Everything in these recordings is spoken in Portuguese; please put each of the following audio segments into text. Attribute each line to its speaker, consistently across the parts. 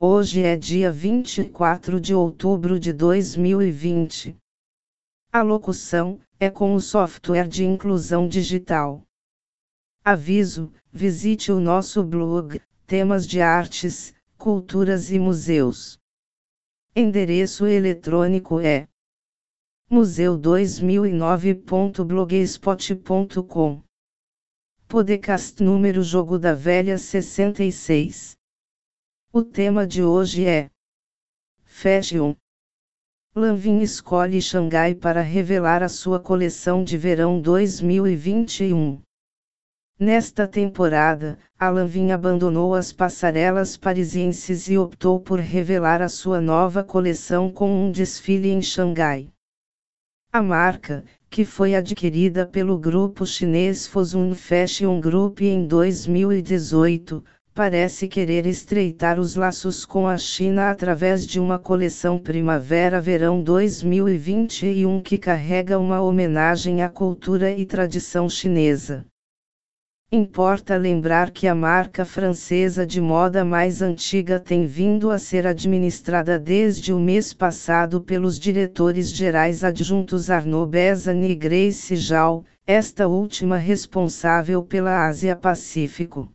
Speaker 1: Hoje é dia 24 de outubro de 2020. A locução é com o software de inclusão digital. Aviso: visite o nosso blog, temas de artes, culturas e museus. Endereço eletrônico é museu2009.blogspot.com. Podcast número Jogo da Velha 66. O tema de hoje é Fashion. Lanvin escolhe Xangai para revelar a sua coleção de verão 2021. Nesta temporada, a Lanvin abandonou as passarelas parisienses e optou por revelar a sua nova coleção com um desfile em Xangai. A marca, que foi adquirida pelo grupo chinês Fosun Fashion Group em 2018, parece querer estreitar os laços com a China através de uma coleção Primavera-Verão 2021 que carrega uma homenagem à cultura e tradição chinesa. Importa lembrar que a marca francesa de moda mais antiga tem vindo a ser administrada desde o mês passado pelos diretores gerais adjuntos Arnaud Bezan e Grace Zhao, esta última responsável pela Ásia-Pacífico.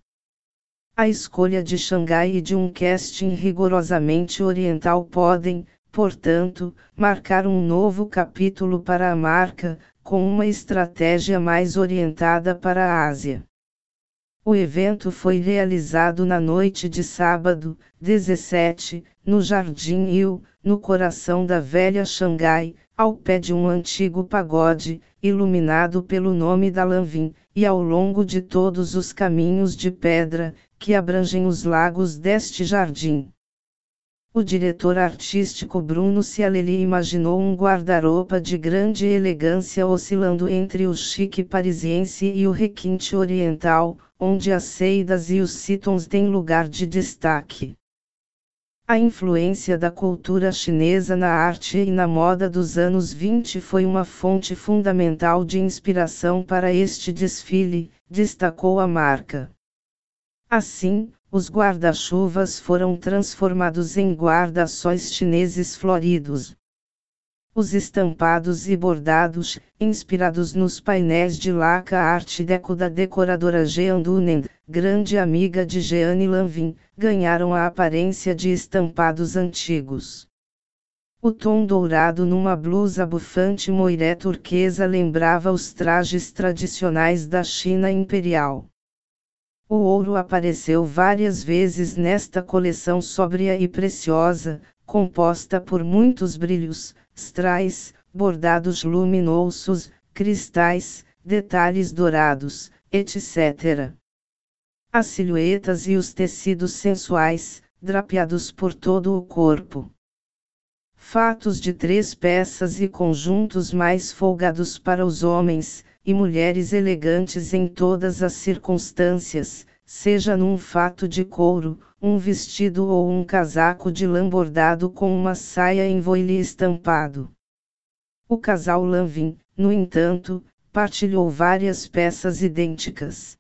Speaker 1: A escolha de Xangai e de um casting rigorosamente oriental podem, portanto, marcar um novo capítulo para a marca, com uma estratégia mais orientada para a Ásia. O evento foi realizado na noite de sábado, 17, no Jardim Il, no coração da velha Xangai, ao pé de um antigo pagode, iluminado pelo nome da Lanvin, e ao longo de todos os caminhos de pedra, que abrangem os lagos deste jardim. O diretor artístico Bruno Cialelli imaginou um guarda-roupa de grande elegância oscilando entre o chique parisiense e o requinte oriental, onde as seidas e os citons têm lugar de destaque. A influência da cultura chinesa na arte e na moda dos anos 20 foi uma fonte fundamental de inspiração para este desfile, destacou a marca. Assim, os guarda-chuvas foram transformados em guarda-sóis chineses floridos. Os estampados e bordados, inspirados nos painéis de laca arte deco da decoradora Jean Dunen, grande amiga de Jeanne Lanvin, ganharam a aparência de estampados antigos. O tom dourado numa blusa bufante moiré turquesa lembrava os trajes tradicionais da China imperial. O ouro apareceu várias vezes nesta coleção sóbria e preciosa, composta por muitos brilhos, strais, bordados luminosos, cristais, detalhes dourados, etc. As silhuetas e os tecidos sensuais, drapeados por todo o corpo. Fatos de três peças e conjuntos mais folgados para os homens, e mulheres elegantes em todas as circunstâncias, seja num fato de couro, um vestido ou um casaco de lã bordado com uma saia em voile estampado. O casal Lanvin, no entanto, partilhou várias peças idênticas.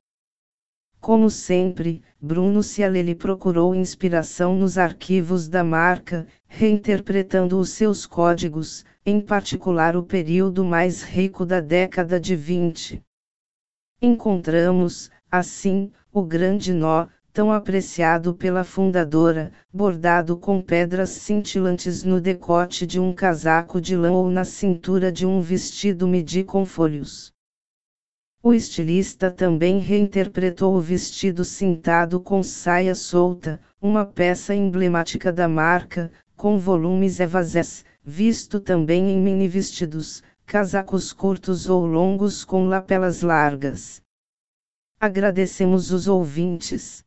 Speaker 1: Como sempre, Bruno Cialelli procurou inspiração nos arquivos da marca, reinterpretando os seus códigos, em particular o período mais rico da década de 20. Encontramos, assim, o grande nó, tão apreciado pela fundadora, bordado com pedras cintilantes no decote de um casaco de lã ou na cintura de um vestido midi com folhos. O estilista também reinterpretou o vestido cintado com saia solta, uma peça emblemática da marca, com volumes evasés, visto também em mini vestidos, casacos curtos ou longos com lapelas largas. Agradecemos os ouvintes.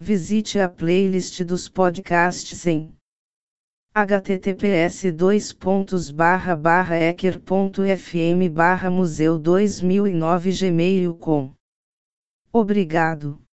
Speaker 1: Visite a playlist dos podcasts em https ecker.fm museu 2009 gmail.com Obrigado.